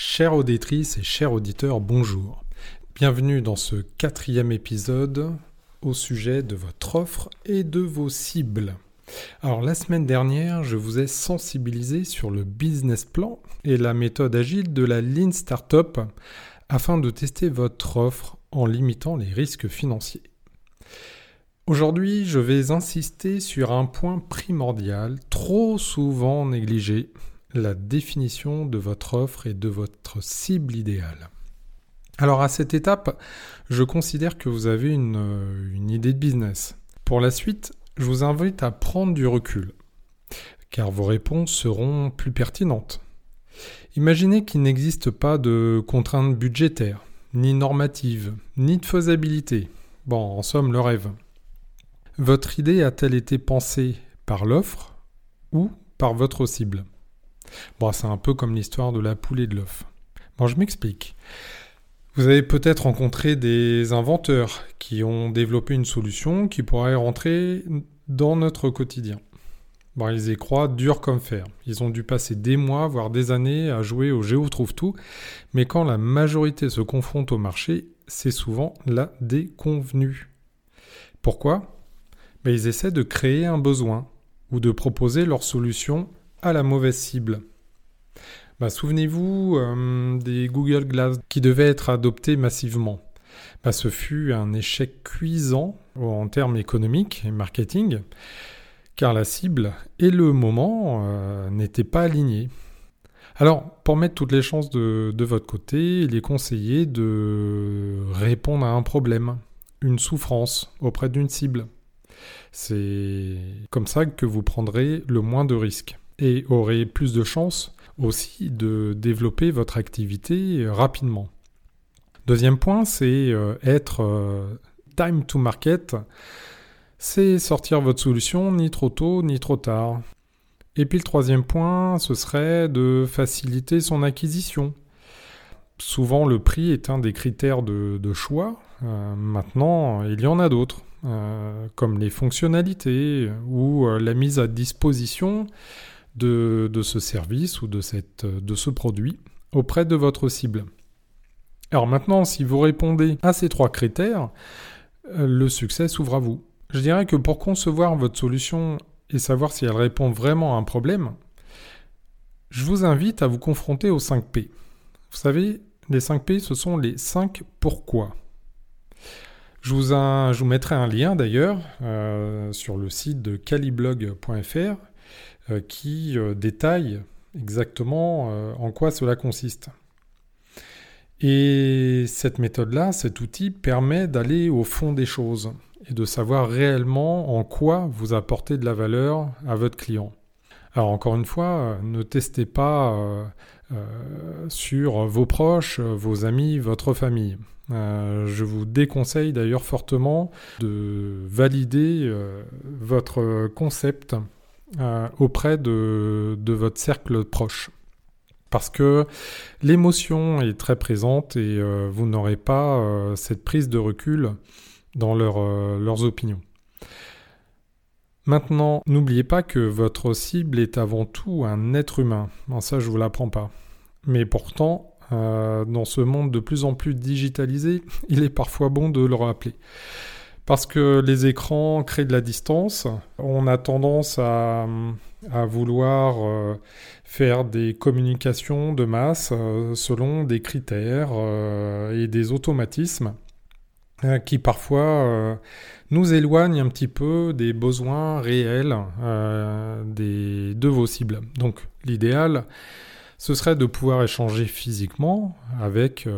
Chères auditrices et chers auditeurs, bonjour. Bienvenue dans ce quatrième épisode au sujet de votre offre et de vos cibles. Alors la semaine dernière, je vous ai sensibilisé sur le business plan et la méthode agile de la Lean Startup afin de tester votre offre en limitant les risques financiers. Aujourd'hui, je vais insister sur un point primordial, trop souvent négligé, la définition de votre offre et de votre cible idéale. Alors à cette étape, je considère que vous avez une, euh, une, idée de business. Pour la suite, je vous invite à prendre du recul, car vos réponses seront plus pertinentes. Imaginez qu'il n'existe pas de contraintes budgétaires, ni normatives, ni de faisabilité. Bon, en somme, le rêve. Votre idée a-t-elle été pensée par l'offre ou par votre cible? Bon, c'est un peu comme l'histoire de la poule et de l'œuf. Bon, je m'explique. Vous avez peut-être rencontré des inventeurs qui ont développé une solution qui pourrait rentrer dans notre quotidien. Bon, ils y croient dur comme fer. Ils ont dû passer des mois, voire des années à jouer au Géo trouve tout, mais quand la majorité se confronte au marché, c'est souvent la déconvenue. Pourquoi? Ben, Ils essaient de créer un besoin ou de proposer leur solution à la mauvaise cible. Bah, souvenez-vous euh, des Google Glass qui devaient être adoptés massivement. Bah, ce fut un échec cuisant en termes économiques et marketing, car la cible et le moment euh, n'étaient pas alignés. Alors, pour mettre toutes les chances de, de, votre côté, il est conseillé de répondre à un problème, une souffrance auprès d'une cible. C'est comme ça que vous prendrez le moins de risques et aurez plus de chances aussi de développer votre activité rapidement. Deuxième point, c'est euh, être euh, time to market. C'est sortir votre solution ni trop tôt ni trop tard. Et puis le troisième point, ce serait de faciliter son acquisition. Souvent le prix est un des critères de, choix. Euh, maintenant, il y en a d'autres, comme les fonctionnalités ou la mise à disposition de, ce service ou de, ce produit auprès de votre cible. Alors maintenant, si vous répondez à ces trois critères, euh, le succès s'ouvre à vous. Je dirais que pour concevoir votre solution et savoir si elle répond vraiment à un problème, je vous invite à vous confronter aux 5 P. Vous savez, les 5 P, ce sont les 5 pourquoi. Je vous, vous mettrai un lien d'ailleurs euh, sur le site de caliblog.fr qui euh, détaille exactement euh, en quoi cela consiste. Et cette méthode-là, cet outil permet d'aller au fond des choses et de savoir réellement en quoi vous apportez de la valeur à votre client. Alors encore une fois, ne testez pas sur vos proches, vos amis, votre famille. je vous déconseille d'ailleurs fortement de valider votre concept euh, auprès de, votre cercle proche. Parce que l'émotion est très présente et euh, vous n'aurez pas euh, cette prise de recul dans leurs opinions. Maintenant, n'oubliez pas que votre cible est avant tout un être humain. ça, je ne vous l'apprends pas. Mais pourtant, dans ce monde de plus en plus digitalisé, il est parfois bon de le rappeler parce que les écrans créent de la distance. On a tendance à, vouloir euh, faire des communications de masse euh, selon des critères euh, et des automatismes qui parfois nous éloignent un petit peu des besoins réels de vos cibles. Donc l'idéal, ce serait de pouvoir échanger physiquement avec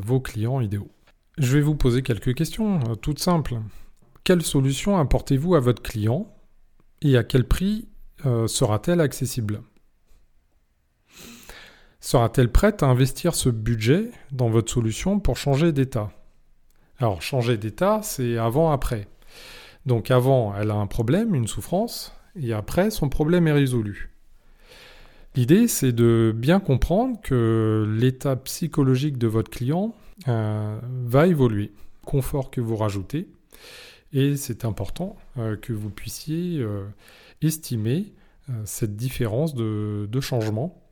vos clients idéaux. Je vais vous poser quelques questions, euh, toutes simples. Quelle solution apportez-vous à votre client et à quel prix euh, sera-t-elle accessible? Sera-t-elle prête à investir ce budget dans votre solution pour changer d'état? Alors changer d'état, c'est avant-après. Donc avant, elle a un problème, une souffrance, et après, son problème est résolu. L'idée, c'est de bien comprendre que l'état psychologique de votre client euh, va évoluer. Confort que vous rajoutez. Et c'est important euh, que vous puissiez euh, estimer cette différence de, changement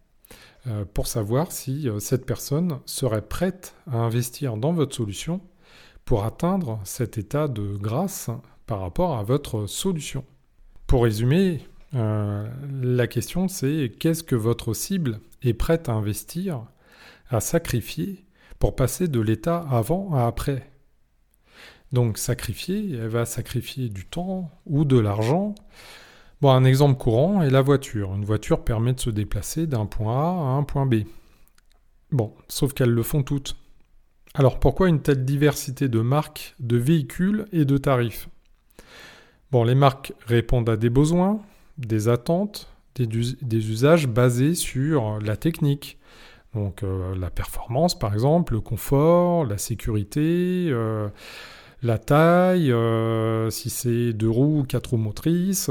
pour savoir si cette personne serait prête à investir dans votre solution pour atteindre cet état de grâce par rapport à votre solution. Pour résumer, la question c'est qu'est-ce que votre cible est prête à investir, à sacrifier pour passer de l'état avant à après donc sacrifier, elle va sacrifier du temps ou de l'argent. Bon, un exemple courant est la voiture. Une voiture permet de se déplacer d'un point A à un point B. Bon, sauf qu'elles le font toutes. Alors pourquoi une telle diversité de marques, de véhicules et de tarifs? Bon, les marques répondent à des besoins, des attentes, des, usages basés sur la technique. Donc euh, la performance par exemple, le confort, la sécurité, euh, la taille, euh, si c'est deux roues ou quatre roues motrices.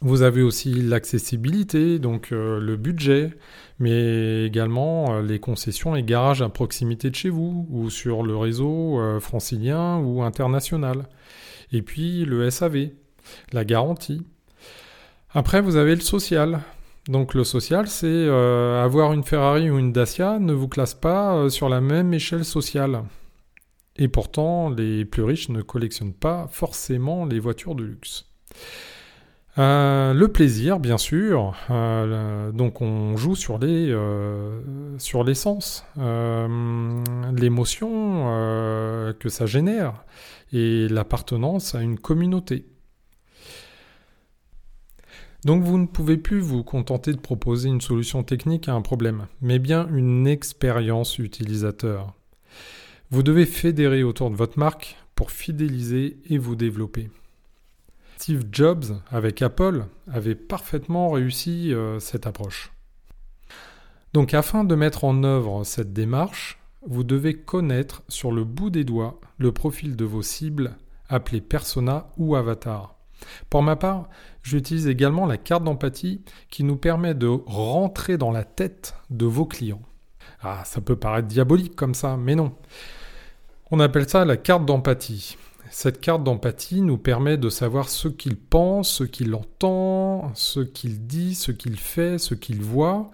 Vous avez aussi l'accessibilité, donc le budget, mais également les concessions et garages à proximité de chez vous ou sur le réseau francilien ou international. Et puis le SAV, la garantie. Après, vous avez le social. Donc le social, c'est avoir une Ferrari ou une Dacia ne vous classe pas sur la même échelle sociale. Et pourtant, les plus riches ne collectionnent pas forcément les voitures de luxe. Euh, le plaisir, bien sûr. Euh, donc on joue sur les euh, sur l'essence, l'émotion que ça génère et l'appartenance à une communauté. Donc vous ne pouvez plus vous contenter de proposer une solution technique à un problème, mais bien une expérience utilisateur. Vous devez fédérer autour de votre marque pour fidéliser et vous développer. Steve Jobs, avec Apple, avait parfaitement réussi euh, cette approche. Donc afin de mettre en œuvre cette démarche, vous devez connaître sur le bout des doigts le profil de vos cibles appelées persona ou avatar. Pour ma part, j'utilise également la carte d'empathie qui nous permet de rentrer dans la tête de vos clients. Ah, ça peut paraître diabolique comme ça, mais non. On appelle ça la carte d'empathie. Cette carte d'empathie nous permet de savoir ce qu'il pense, ce qu'il entend, ce qu'il dit, ce qu'il fait, ce qu'il voit,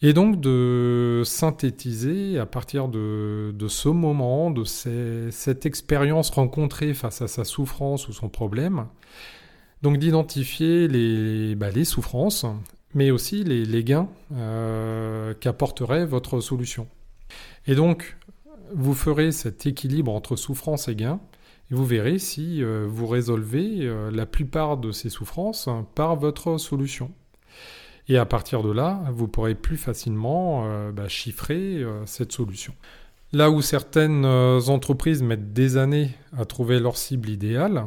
et donc de synthétiser à partir de, ce moment, de cette expérience rencontrée face à sa souffrance ou son problème, donc d'identifier les, bah, souffrances, mais aussi les, gains euh, qu'apporterait votre solution. Et donc, vous ferez cet équilibre entre souffrance et gain, et vous verrez si euh, vous résolvez euh, la plupart de ces souffrances par votre solution. Et à partir de là, vous pourrez plus facilement euh, bah, chiffrer cette solution. Là où certaines entreprises mettent des années à trouver leur cible idéale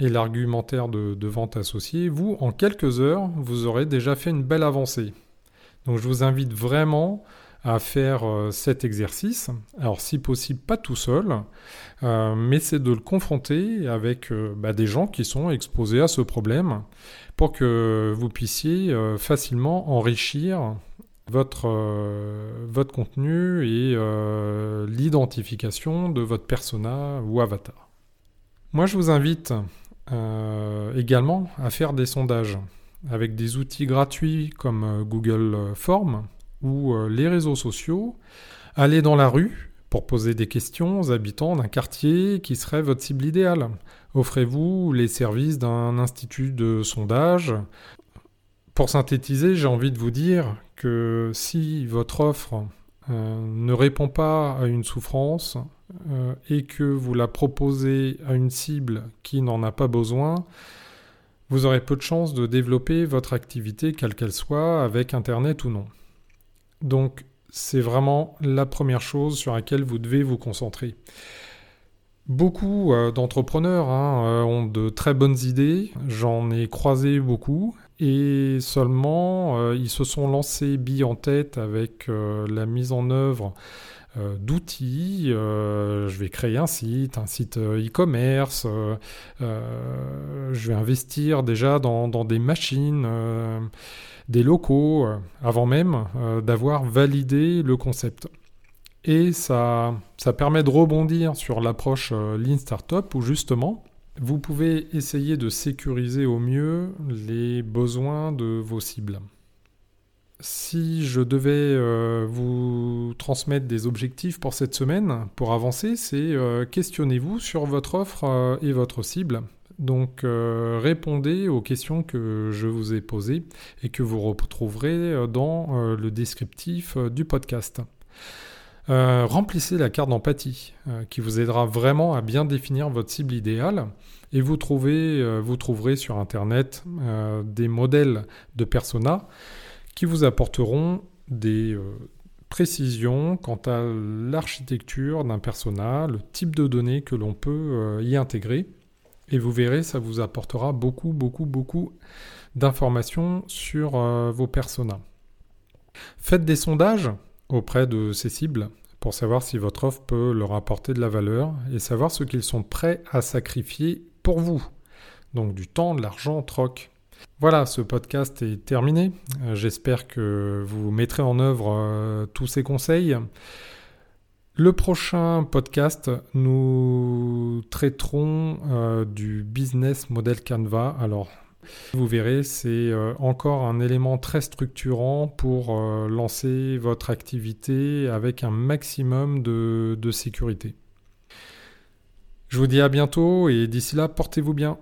et l'argumentaire de vente associé, vous, en quelques heures, vous aurez déjà fait une belle avancée. Donc je vous invite vraiment à faire euh, cet exercice. Alors si possible pas tout seul, euh, mais c'est de le confronter avec euh, bah, des gens qui sont exposés à ce problème pour que vous puissiez facilement enrichir votre, votre contenu et l'identification de votre persona ou avatar. Moi je vous invite également à faire des sondages avec des outils gratuits comme Google Forms ou euh, les réseaux sociaux, allez dans la rue pour poser des questions aux habitants d'un quartier qui serait votre cible idéale. Offrez-vous les services d'un institut de sondage. Pour synthétiser, j'ai envie de vous dire que si votre offre euh, ne répond pas à une souffrance euh, et que vous la proposez à une cible qui n'en a pas besoin, vous aurez peu de chances de développer votre activité, quelle qu'elle soit, avec Internet ou non. Donc c'est vraiment la première chose sur laquelle vous devez vous concentrer. Beaucoup euh, d'entrepreneurs hein, euh, ont de très bonnes idées, j'en ai croisé beaucoup, et seulement euh, ils se sont lancés billes en tête avec la mise en œuvre d'outils. je vais créer un site, un site e-commerce, je vais investir déjà dans des machines des locaux euh, avant même euh, d'avoir validé le concept. Et ça, ça permet de rebondir sur l'approche euh, Lean Startup où justement, vous pouvez essayer de sécuriser au mieux les besoins de vos cibles. Si je devais euh, vous transmettre des objectifs pour cette semaine, pour avancer, c'est euh, questionnez-vous sur votre offre euh, et votre cible. Donc répondez aux questions que je vous ai posées et que vous retrouverez dans le descriptif du podcast. remplissez la carte d'empathie qui vous aidera vraiment à bien définir votre cible idéale et vous, vous trouverez sur Internet des modèles de persona qui vous apporteront des euh, précisions quant à l'architecture d'un persona, le type de données que l'on peut euh, y intégrer. Et vous verrez, ça vous apportera beaucoup, beaucoup, beaucoup d'informations sur euh, vos personas. Faites des sondages auprès de ces cibles pour savoir si votre offre peut leur apporter de la valeur et savoir ce qu'ils sont prêts à sacrifier pour vous. Donc du temps, de l'argent, troc. Voilà, ce podcast est terminé. Euh, j'espère que vous mettrez en œuvre euh, tous ces conseils. Le prochain podcast, nous traiterons euh, du business model Canva. Alors, vous verrez, c'est encore un élément très structurant pour lancer votre activité avec un maximum de sécurité. Je vous dis à bientôt et d'ici là, portez-vous bien.